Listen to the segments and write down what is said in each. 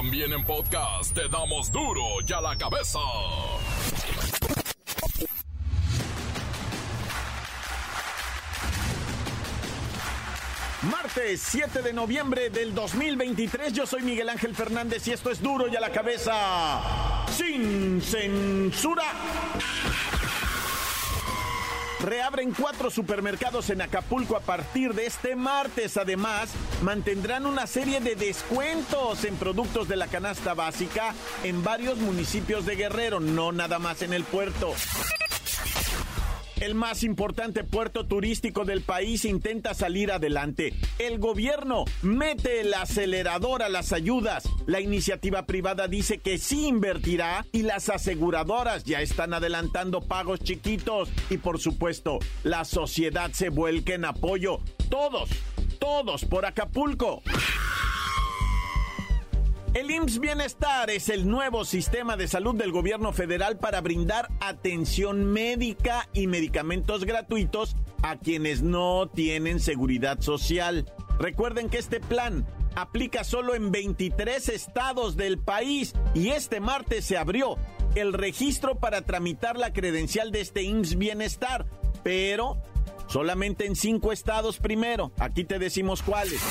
También en podcast te damos duro y a la cabeza. Martes 7 de noviembre del 2023, yo soy Miguel Ángel Fernández y esto es duro y a la cabeza sin censura. Reabren cuatro supermercados en Acapulco a partir de este martes. Además, mantendrán una serie de descuentos en productos de la canasta básica en varios municipios de Guerrero, no nada más en el puerto. El más importante puerto turístico del país intenta salir adelante. El gobierno mete el acelerador a las ayudas. La iniciativa privada dice que sí invertirá y las aseguradoras ya están adelantando pagos chiquitos. Y por supuesto, la sociedad se vuelca en apoyo. Todos, todos por Acapulco. El IMSS Bienestar es el nuevo sistema de salud del gobierno federal para brindar atención médica y medicamentos gratuitos a quienes no tienen seguridad social. Recuerden que este plan aplica solo en 23 estados del país y este martes se abrió el registro para tramitar la credencial de este IMSS Bienestar, pero solamente en cinco estados primero. Aquí te decimos cuáles.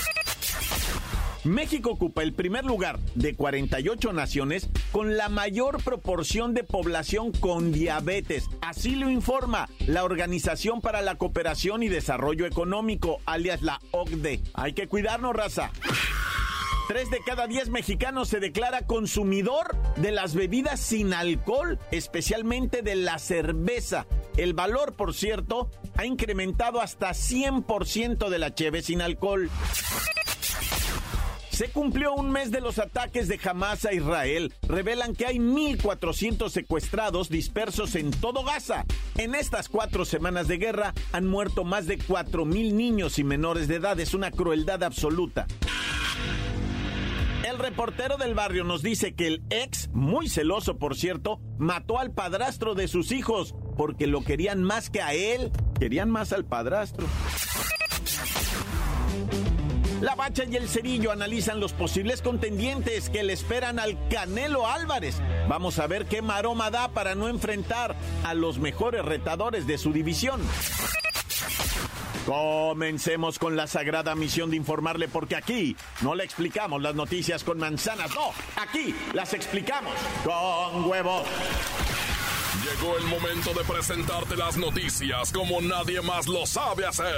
México ocupa el primer lugar de 48 naciones con la mayor proporción de población con diabetes. Así lo informa la Organización para la Cooperación y Desarrollo Económico, alias la OCDE. Hay que cuidarnos, raza. Tres de cada diez mexicanos se declara consumidor de las bebidas sin alcohol, especialmente de la cerveza. El valor, por cierto, ha incrementado hasta 100% de la cheve sin alcohol. Se cumplió un mes de los ataques de Hamas a Israel. Revelan que hay 1.400 secuestrados dispersos en todo Gaza. En estas cuatro semanas de guerra han muerto más de 4.000 niños y menores de edad. Es una crueldad absoluta. El reportero del barrio nos dice que el ex, muy celoso por cierto, mató al padrastro de sus hijos porque lo querían más que a él. Querían más al padrastro. La Bacha y el Cerillo analizan los posibles contendientes que le esperan al Canelo Álvarez. Vamos a ver qué maroma da para no enfrentar a los mejores retadores de su división. Comencemos con la sagrada misión de informarle porque aquí no le explicamos las noticias con manzanas, no, aquí las explicamos con huevos. Llegó el momento de presentarte las noticias como nadie más lo sabe hacer.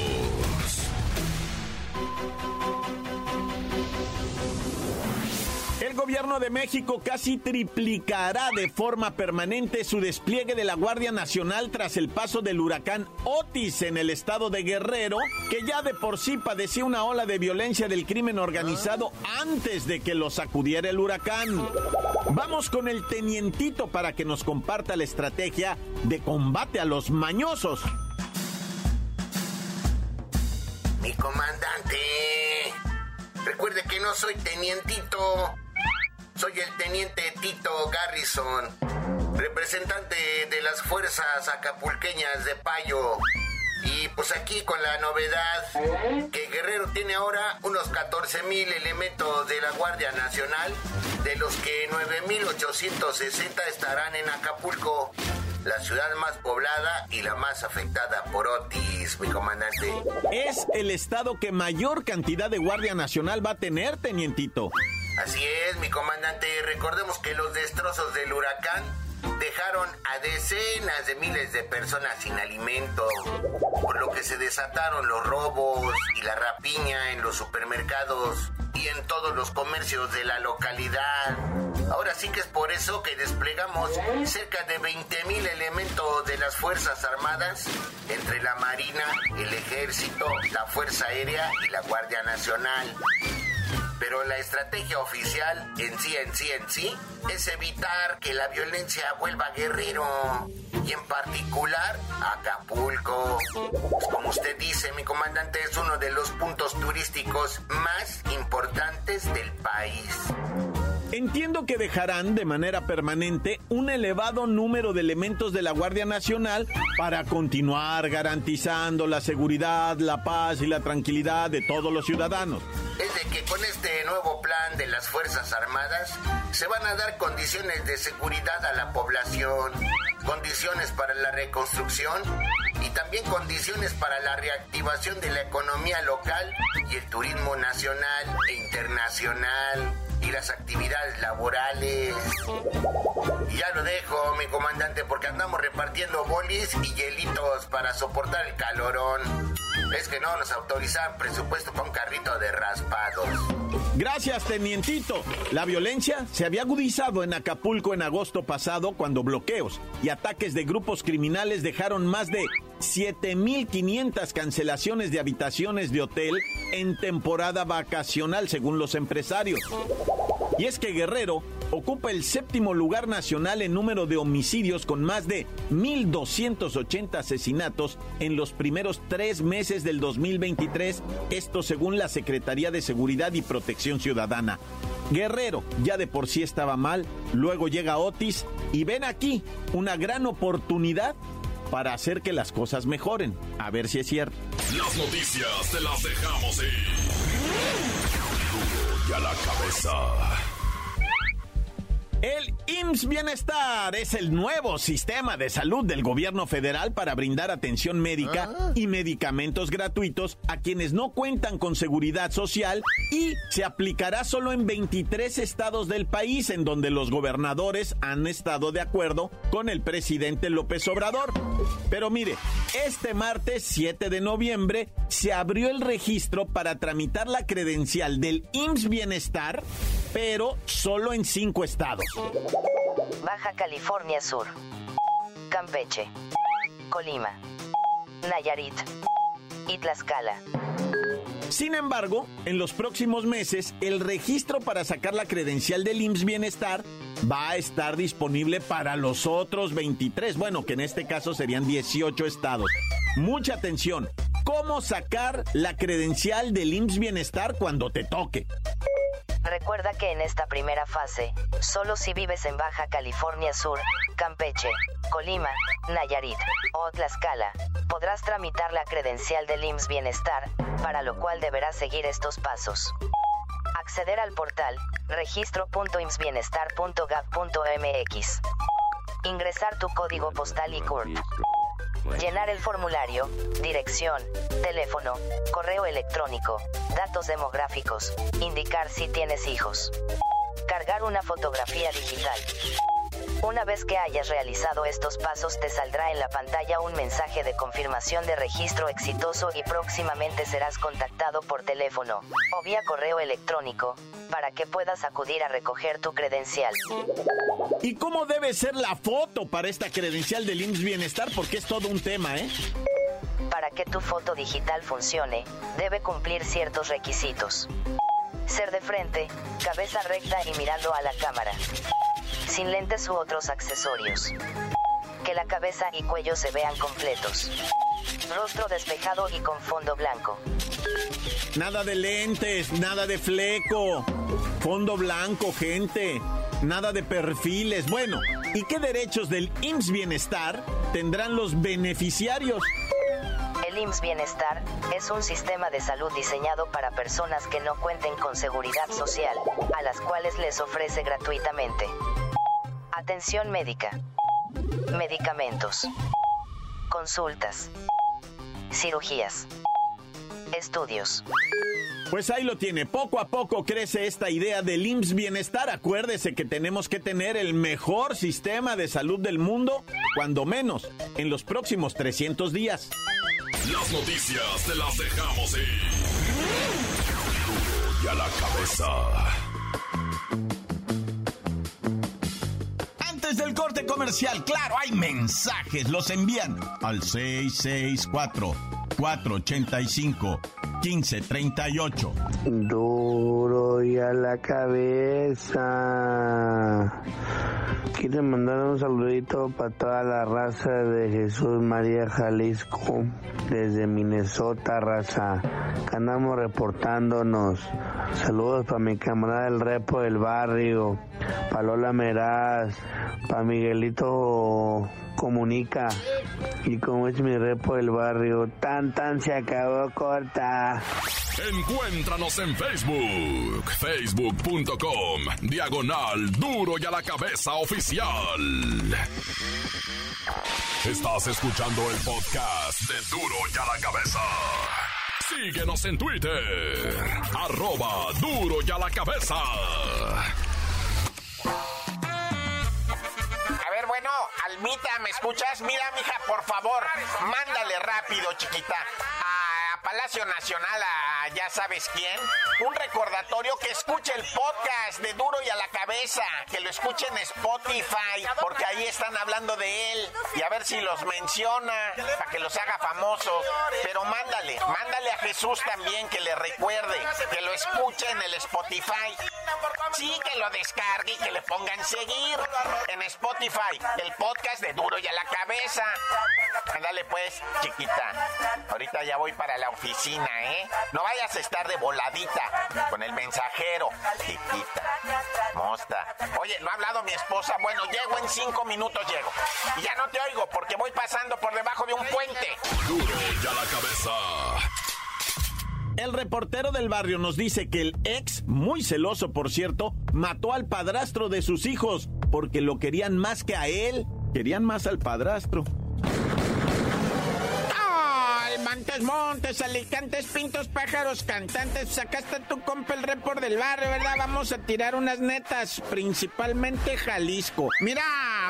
El gobierno de México casi triplicará de forma permanente su despliegue de la Guardia Nacional tras el paso del huracán Otis en el estado de Guerrero, que ya de por sí padecía una ola de violencia del crimen organizado antes de que lo sacudiera el huracán. Vamos con el tenientito para que nos comparta la estrategia de combate a los mañosos. Mi comandante, recuerde que no soy tenientito. Soy el teniente Tito Garrison, representante de las fuerzas acapulqueñas de Payo. Y pues aquí con la novedad que Guerrero tiene ahora unos 14 mil elementos de la Guardia Nacional, de los que 9.860 estarán en Acapulco, la ciudad más poblada y la más afectada por Otis, mi comandante. Es el estado que mayor cantidad de Guardia Nacional va a tener, tenientito. Así es, mi comandante. Recordemos que los destrozos del huracán dejaron a decenas de miles de personas sin alimento, por lo que se desataron los robos y la rapiña en los supermercados y en todos los comercios de la localidad. Ahora sí que es por eso que desplegamos cerca de 20 mil elementos de las Fuerzas Armadas entre la Marina, el Ejército, la Fuerza Aérea y la Guardia Nacional. Pero la estrategia oficial en sí, en sí, en sí, es evitar que la violencia vuelva guerrero. Y en particular, Acapulco. Como usted dice, mi comandante es uno de los puntos turísticos más importantes del país. Entiendo que dejarán de manera permanente un elevado número de elementos de la Guardia Nacional para continuar garantizando la seguridad, la paz y la tranquilidad de todos los ciudadanos. Es de que con este nuevo plan de las Fuerzas Armadas se van a dar condiciones de seguridad a la población, condiciones para la reconstrucción y también condiciones para la reactivación de la economía local y el turismo nacional e internacional las actividades laborales. Y ya lo dejo, mi comandante, porque andamos repartiendo bolis y hielitos para soportar el calorón. Es que no nos autorizan presupuesto para un carrito de raspados. Gracias, tenientito. La violencia se había agudizado en Acapulco en agosto pasado cuando bloqueos y ataques de grupos criminales dejaron más de 7.500 cancelaciones de habitaciones de hotel en temporada vacacional, según los empresarios. Y es que Guerrero ocupa el séptimo lugar nacional en número de homicidios con más de 1.280 asesinatos en los primeros tres meses del 2023, esto según la Secretaría de Seguridad y Protección Ciudadana. Guerrero ya de por sí estaba mal, luego llega Otis y ven aquí una gran oportunidad para hacer que las cosas mejoren. A ver si es cierto. Las noticias te las dejamos ir. y a la cabeza. El IMSS Bienestar es el nuevo sistema de salud del gobierno federal para brindar atención médica ah. y medicamentos gratuitos a quienes no cuentan con seguridad social y se aplicará solo en 23 estados del país en donde los gobernadores han estado de acuerdo con el presidente López Obrador. Pero mire, este martes 7 de noviembre se abrió el registro para tramitar la credencial del IMSS Bienestar, pero solo en cinco estados. Baja California Sur, Campeche, Colima, Nayarit y Tlaxcala. Sin embargo, en los próximos meses, el registro para sacar la credencial del IMSS Bienestar va a estar disponible para los otros 23, bueno, que en este caso serían 18 estados. Mucha atención, ¿cómo sacar la credencial del IMSS Bienestar cuando te toque? Recuerda que en esta primera fase, solo si vives en Baja California Sur, Campeche, Colima, Nayarit o Tlaxcala, podrás tramitar la credencial del IMSS Bienestar, para lo cual deberás seguir estos pasos. Acceder al portal registro.imsbienestar.gov.mx. Ingresar tu código postal y CURP. Llenar el formulario, dirección, teléfono, correo electrónico, datos demográficos, indicar si tienes hijos. Cargar una fotografía digital. Una vez que hayas realizado estos pasos te saldrá en la pantalla un mensaje de confirmación de registro exitoso y próximamente serás contactado por teléfono o vía correo electrónico para que puedas acudir a recoger tu credencial. ¿Y cómo debe ser la foto para esta credencial del IMSS Bienestar? Porque es todo un tema, ¿eh? Para que tu foto digital funcione, debe cumplir ciertos requisitos. Ser de frente, cabeza recta y mirando a la cámara sin lentes u otros accesorios. Que la cabeza y cuello se vean completos. Rostro despejado y con fondo blanco. Nada de lentes, nada de fleco. Fondo blanco, gente. Nada de perfiles. Bueno, ¿y qué derechos del IMSS Bienestar tendrán los beneficiarios? El IMSS Bienestar es un sistema de salud diseñado para personas que no cuenten con seguridad social, a las cuales les ofrece gratuitamente Atención médica. Medicamentos. Consultas. Cirugías. Estudios. Pues ahí lo tiene. Poco a poco crece esta idea del IMSS Bienestar. Acuérdese que tenemos que tener el mejor sistema de salud del mundo, cuando menos, en los próximos 300 días. Las noticias te las dejamos ir. Y a la cabeza. Claro, hay mensajes, los envían al 664 485 1538. Duro y a la cabeza. Quiero mandar un saludito para toda la raza de Jesús María Jalisco, desde Minnesota, raza. andamos reportándonos. Saludos para mi camarada del repo del barrio, para Lola Meraz, para Miguelito Comunica. Y como es mi repo del barrio, tan tan se acabó corta. Encuéntranos en Facebook, facebook.com, diagonal duro y a la cabeza oficial. Estás escuchando el podcast de duro y a la cabeza. Síguenos en Twitter, arroba duro y a la cabeza. Almita, ¿me escuchas? Mira, mija, por favor, mándale rápido, chiquita. A Palacio Nacional, a ya sabes quién. Un recordatorio que escuche el podcast de Duro y a la Cabeza. Que lo escuche en Spotify, porque ahí están hablando de él. Y a ver si los menciona, para que los haga famosos. Pero mándale, mándale a Jesús también que le recuerde, que lo escuche en el Spotify. Sí, que lo descargue y que le pongan seguir en Spotify. El podcast de Duro y a la Cabeza. Ándale pues, chiquita. Ahorita ya voy para la oficina, ¿eh? No vayas a estar de voladita con el mensajero. Chiquita. Mosta. Oye, ¿no ha hablado mi esposa? Bueno, llego en cinco minutos, llego. Y ya no te oigo porque voy pasando por debajo de un puente. Duro y a la Cabeza. El reportero del barrio nos dice que el ex, muy celoso por cierto, mató al padrastro de sus hijos porque lo querían más que a él. Querían más al padrastro. Montes, Montes, Alicantes, Pintos, Pájaros, Cantantes. Sacaste tu compa el report del barrio, ¿verdad? Vamos a tirar unas netas, principalmente Jalisco. Mira,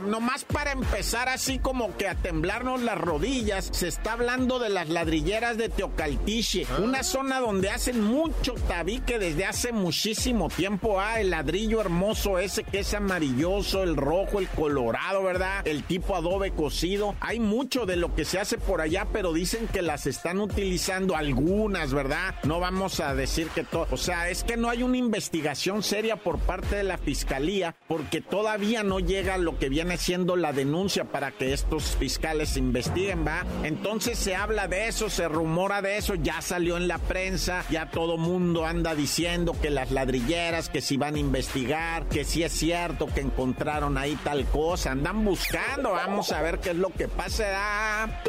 nomás para empezar así como que a temblarnos las rodillas, se está hablando de las ladrilleras de Teocaltiche, ah. una zona donde hacen mucho tabique desde hace muchísimo tiempo. Ah, el ladrillo hermoso ese que es amarilloso, el rojo, el colorado, ¿verdad? El tipo adobe cocido. Hay mucho de lo que se hace por allá, pero dicen que las están utilizando algunas, ¿verdad? No vamos a decir que todo. O sea, es que no hay una investigación seria por parte de la fiscalía porque todavía no llega lo que viene siendo la denuncia para que estos fiscales investiguen, ¿va? Entonces se habla de eso, se rumora de eso, ya salió en la prensa, ya todo mundo anda diciendo que las ladrilleras, que si van a investigar, que si es cierto que encontraron ahí tal cosa, andan buscando, vamos a ver qué es lo que pasa.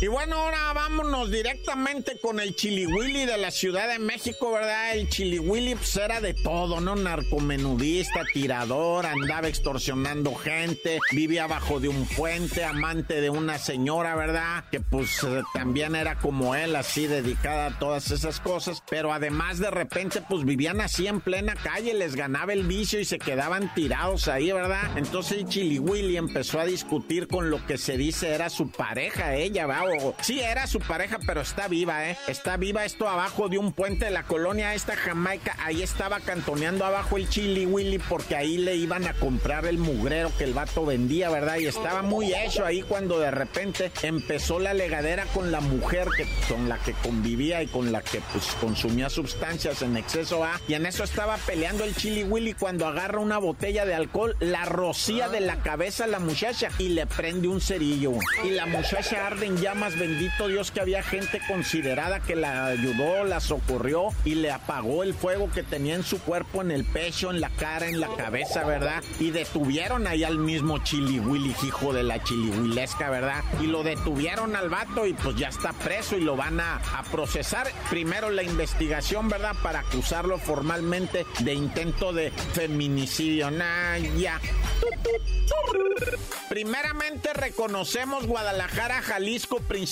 Y ahora vámonos directamente con el Chili Willy de la Ciudad de México, ¿verdad? El Chili Willy pues, era de todo, ¿no? Narcomenudista, tirador, andaba extorsionando gente, vivía abajo de un puente, amante de una señora, ¿verdad? Que pues eh, también era como él, así dedicada a todas esas cosas, pero además de repente pues vivían así en plena calle, les ganaba el vicio y se quedaban tirados ahí, ¿verdad? Entonces el Chili Willy empezó a discutir con lo que se dice era su pareja, ella, ¿verdad? Sí, era su pareja, pero está viva, ¿eh? Está viva esto abajo de un puente de la colonia esta Jamaica. Ahí estaba cantoneando abajo el Chili Willy porque ahí le iban a comprar el mugrero que el vato vendía, ¿verdad? Y estaba muy hecho ahí cuando de repente empezó la legadera con la mujer que, con la que convivía y con la que pues consumía sustancias en exceso A. Y en eso estaba peleando el Chili Willy cuando agarra una botella de alcohol, la rocía de la cabeza a la muchacha y le prende un cerillo. Y la muchacha arde en llamas bendito Dios que había gente considerada que la ayudó, la socorrió y le apagó el fuego que tenía en su cuerpo, en el pecho, en la cara, en la cabeza, ¿verdad? Y detuvieron ahí al mismo Chili Willy, hijo de la chilihuilesca, ¿verdad? Y lo detuvieron al vato y pues ya está preso y lo van a, procesar. Primero la investigación, ¿verdad? Para acusarlo formalmente de intento de feminicidio. Nah, ya. Primeramente reconocemos Guadalajara, Jalisco, principalmente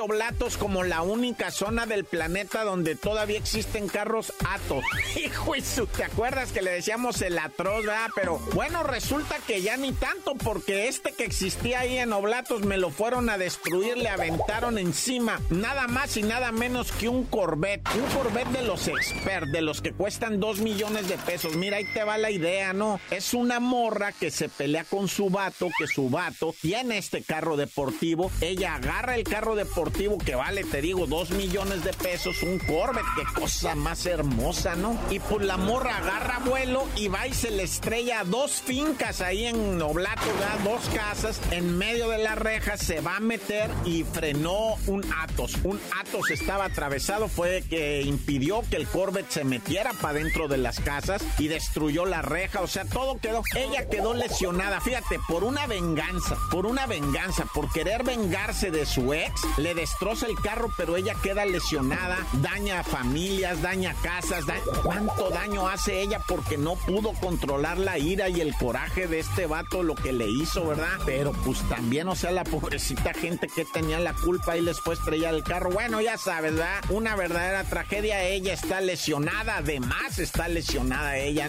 Oblatos como la única zona del planeta donde todavía existen carros Atos. Hijo ¿te acuerdas que le decíamos el atroz, verdad? Pero bueno, resulta que ya ni tanto porque este que existía ahí en Oblatos me lo fueron a destruir, le aventaron encima nada más y nada menos que un Corvette. Un Corvette de los expert, de los que cuestan dos millones de pesos. Mira, ahí te va la idea, ¿no? Es una morra que se pelea con su vato, que su vato tiene este carro deportivo. Ella agarra el carro deportivo que vale, te digo, dos millones de pesos, un Corvette, qué cosa más hermosa, ¿no? Y pues la morra agarra vuelo y va y se le estrella dos fincas ahí en Oblato, dos casas, en medio de la reja se va a meter y frenó un Atos. Un Atos estaba atravesado, fue que impidió que el Corvette se metiera para dentro de las casas y destruyó la reja, o sea, todo quedó, ella quedó lesionada, fíjate, por una venganza, por una venganza, por querer vengarse de su ex, le destroza el carro, pero ella queda lesionada, daña familias, daña casas, ¿cuánto daño hace ella porque no pudo controlar la ira y el coraje de este vato, lo que le hizo, ¿verdad? Pero pues también, o sea, la pobrecita gente que tenía la culpa y les fue estrellar el carro, bueno, ya sabes, ¿verdad? Una verdadera tragedia, ella está lesionada, además está lesionada ella.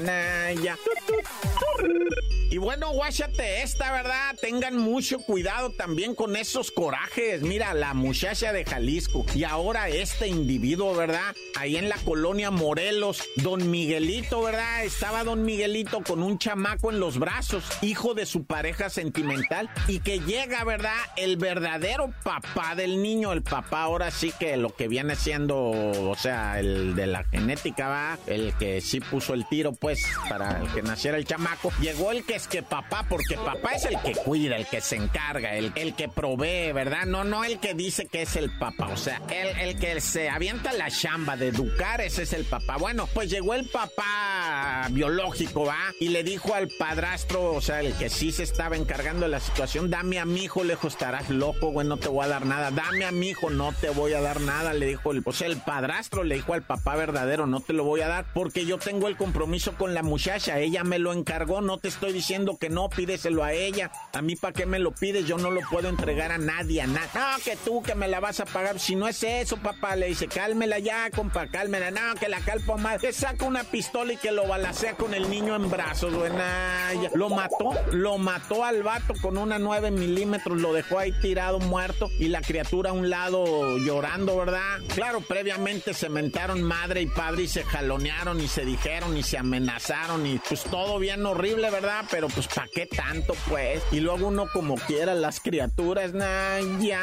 Y bueno, guáchate esta, ¿verdad? Tengan mucho cuidado también con esos corajes. Mira, la muchacha de Jalisco y ahora este individuo, ¿verdad? Ahí en la colonia Morelos, don Miguelito, ¿verdad? Estaba don Miguelito con un chamaco en los brazos, hijo de su pareja sentimental, y que llega, ¿verdad? El verdadero papá del niño, el papá ahora sí que lo que viene siendo, o sea, el de la genética, ¿va? El que sí puso el tiro, pues, para que naciera el chamaco. Llegó el que que papá, porque papá es el que cuida, el que se encarga, el, el que provee, ¿verdad? No, no el que dice que es el papá, o sea, el, el que se avienta la chamba de educar, ese es el papá. Bueno, pues llegó el papá biológico, ¿va? Y le dijo al padrastro, o sea, el que sí se estaba encargando de la situación, dame a mi hijo, lejos estarás loco, güey, no te voy a dar nada, dame a mi hijo, no te voy a dar nada, le dijo el, o sea, el padrastro le dijo al papá verdadero, no te lo voy a dar porque yo tengo el compromiso con la muchacha, ella me lo encargó, no te estoy diciendo que no, pídeselo a ella. A mí, ¿para qué me lo pides? Yo no lo puedo entregar a nadie, a nada. No, que tú, que me la vas a pagar. Si no es eso, papá, le dice, cálmela ya, compa, cálmela. No, que la calpo más. Que saca una pistola y que lo balacea con el niño en brazos, buena. Lo mató, lo mató al vato con una 9 milímetros, lo dejó ahí tirado, muerto, y la criatura a un lado llorando, ¿verdad? Claro, previamente se mentaron madre y padre y se jalonearon y se dijeron y se amenazaron y pues todo bien horrible, ¿verdad? Pero pues ¿para qué tanto, pues? Y luego uno como quiera, las criaturas, ya,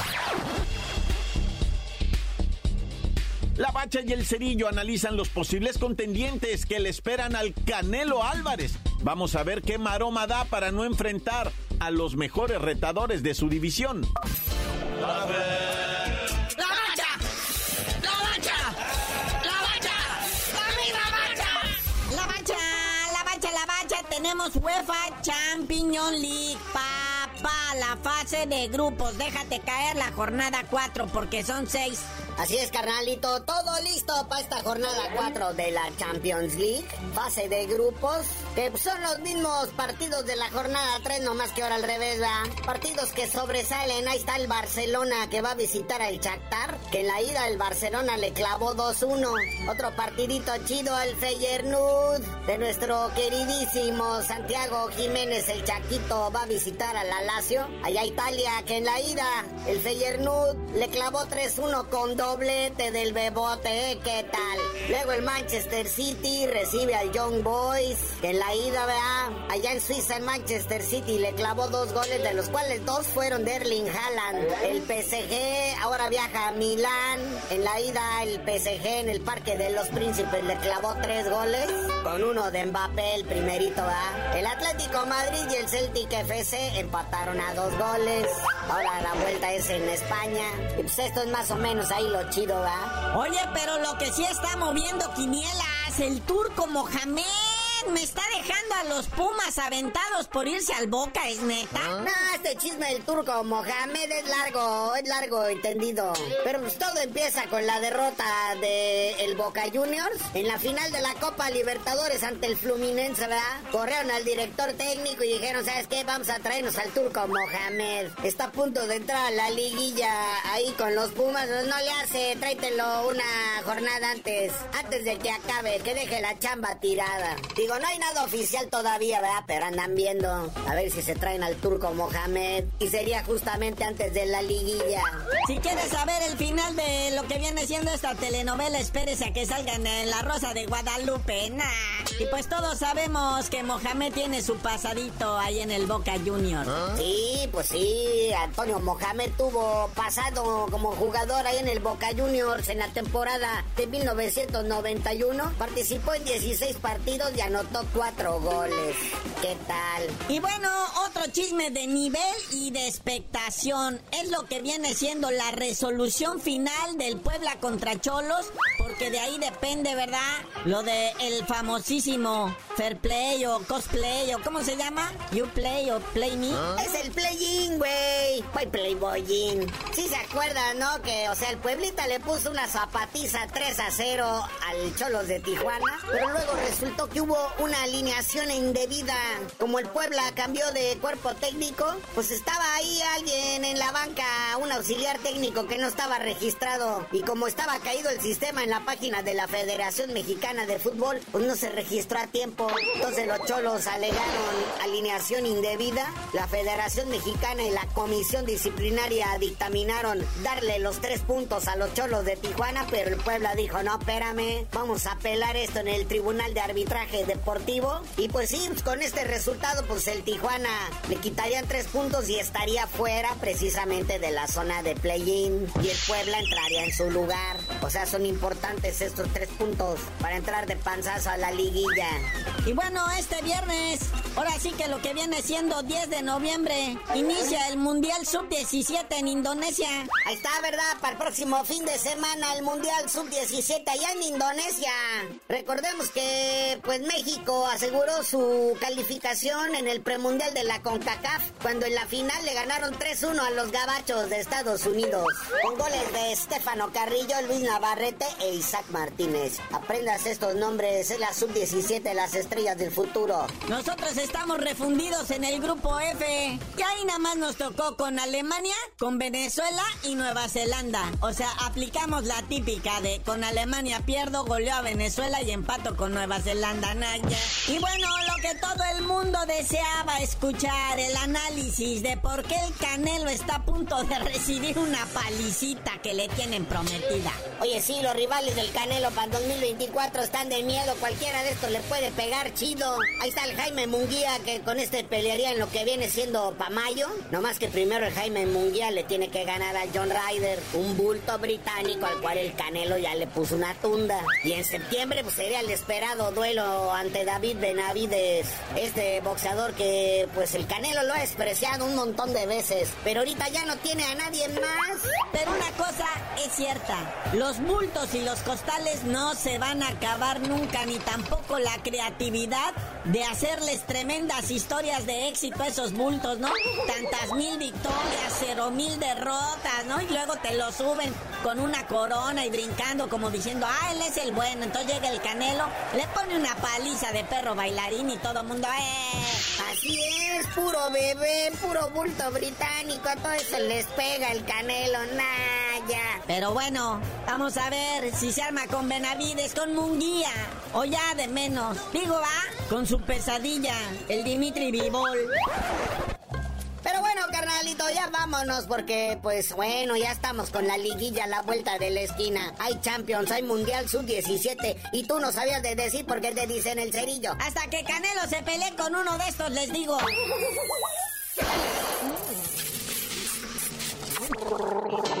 La Bacha y el Cerillo analizan los posibles contendientes que le esperan al Canelo Álvarez. Vamos a ver qué maroma da para no enfrentar a los mejores retadores de su división. ¡La Bacha! ¡La Bacha! ¡La Bacha! ¡La Bacha! ¡La Bacha! ¡La Bacha! ¡La Bacha! Tenemos UEFA Champions League, papá. La fase de grupos. Déjate caer la jornada 4 porque son 6. Así es, carnalito, todo listo para esta jornada 4 de la Champions League, fase de grupos, que son los mismos partidos de la jornada 3, nomás que ahora al revés, ¿verdad? Partidos que sobresalen, ahí está el Barcelona que va a visitar al Shakhtar, que en la ida el Barcelona le clavó 2-1. Otro partidito chido, el Feyenoord, de nuestro queridísimo Santiago Jiménez, el Chaquito, va a visitar al la Lazio, allá Italia, que en la ida el Feyenoord le clavó 3-1 con doblete del Bebote, ¿qué tal? Luego el Manchester City recibe al Young Boys, que en la ida, vea, allá en Suiza, en Manchester City, le clavó dos goles, de los cuales dos fueron de Erling Haaland. El PSG ahora viaja a Milán, en la ida el PSG en el Parque de los Príncipes le clavó tres goles, con uno de Mbappé, el primerito, va. El Atlético Madrid y el Celtic FC empataron a dos goles. Ahora la vuelta es en España. Y pues esto es más o menos ahí lo chido, ¿va? Oye, pero lo que sí está moviendo quinielas, el turco Mohamed me está dejando a los Pumas aventados por irse al Boca, ¿es neta? No, este chisme del turco Mohamed es largo, es largo, entendido. Pero pues todo empieza con la derrota de el Boca Juniors en la final de la Copa Libertadores ante el Fluminense, ¿verdad? Corrieron al director técnico y dijeron, ¿sabes qué? Vamos a traernos al turco Mohamed. Está a punto de entrar a la liguilla ahí con los Pumas. No le hace, tráetelo una jornada antes, antes de que acabe, que deje la chamba tirada. Digo, Digo, no hay nada oficial todavía, ¿verdad? Pero andan viendo a ver si se traen al turco Mohamed. Y sería justamente antes de la liguilla. Si quieres saber el final de lo que viene siendo esta telenovela, espérese a que salgan en La Rosa de Guadalupe. Nah. Y pues todos sabemos que Mohamed tiene su pasadito ahí en el Boca Juniors. Sí, pues sí. Antonio Mohamed tuvo pasado como jugador ahí en el Boca Juniors en la temporada de 1991. Participó en 16 partidos y anotó 4 goles. ¿Qué tal? Y bueno, otro chisme de nivel y de expectación es lo que viene siendo la resolución final del Puebla contra Cholos, porque de ahí depende, ¿verdad? Lo de el famosísimo Fair Play o Cosplay o ¿cómo se llama? You Play o Play Me. Es el play-in, güey. Voy playboyin. Sí se acuerdan, ¿no? Que, o sea, el Pueblita le puso una zapatiza 3 a 0 al Cholos de Tijuana, pero luego resultó que hubo una alineación indebida. Como el Puebla cambió de cuerpo técnico, pues estaba ahí alguien en la banca, un auxiliar técnico que no estaba registrado. Y como estaba caído el sistema en la página de la Federación Mexicana de Fútbol, pues no se registró a tiempo. Entonces los cholos alegaron alineación indebida. La Federación Mexicana y la Comisión Disciplinaria dictaminaron darle los tres puntos a los cholos de Tijuana, pero el Puebla dijo, no, espérame, vamos a apelar esto en el Tribunal de Arbitraje Deportivo. Y pues sí, pues con este resultado, pues el Tijuana le quitarían tres puntos y estaría fuera precisamente de la zona de play-in. Y el Puebla entraría en su lugar. O sea, son importantes estos tres puntos para entrar de panzazo a la liguilla. Y bueno, este viernes, ahora sí que lo que viene siendo 10 de noviembre, inicia el Mundial Sub-17 en Indonesia. Ahí está, ¿verdad? Para el próximo fin de semana el Mundial Sub-17 allá en Indonesia. Recordemos que pues México aseguró su calificación en el premundial de la CONCACAF cuando en la final le ganaron 3-1 a los gabachos de Estados Unidos con goles de Estefano Carrillo, Luis Navarrete e Isaac Martínez. Aprendas estos nombres, es la Sub-17 las estrellas del futuro. Nosotros estamos refundidos en el grupo F. Y ahí nada más nos tocó con Alemania, con Venezuela y Nueva Zelanda. O sea, aplicamos la típica de con Alemania pierdo, goleo a Venezuela y empato con Nueva Zelanda, Naya. Y bueno, lo que todo el mundo deseaba escuchar, el análisis de por qué el Canelo está a punto de recibir una palicita que le tienen prometida. Oye, sí, los rivales del Canelo para el 2024 están de miedo. Cualquiera de estos le puede pegar chido. Ahí está el Jaime Munguía que con este pelearía en lo que viene siendo Pamayo. No más que primero el Jaime Munguía le tiene que ganar a John Ryder, un bulto británico al cual el Canelo ya le puso una tunda. Y en septiembre pues sería el esperado duelo ante David Benavides, este boxeador que pues el Canelo lo ha despreciado un montón de veces, pero ahorita ya no tiene a nadie más. Pero una cosa es cierta, los bultos y los costales no se van a acabar nunca, ni tampoco la creatividad de hacerles tremendas historias de éxito a esos bultos, ¿no? Tantas mil victorias, cero mil derrotas, ¿no? Y luego te lo suben con una corona y brincando como diciendo, ah, él es el bueno. Entonces llega el canelo, le pone una paliza de perro bailarín y todo el mundo, ¡eh! Así es, puro bebé, puro bulto británico, todo eso les pega el canelo, Pero bueno, vamos a ver si se arma con Benavides, con Munguía, o ya de menos. Digo, va, con su pesadilla, el Dimitri Vivol. Pero bueno, carnalito, ya vámonos porque, pues bueno, ya estamos con la liguilla a la vuelta de la esquina. Hay Champions, hay Mundial Sub-17 y tú no sabías de decir por qué te dicen el cerillo. Hasta que Canelo se pelee con uno de estos, les digo.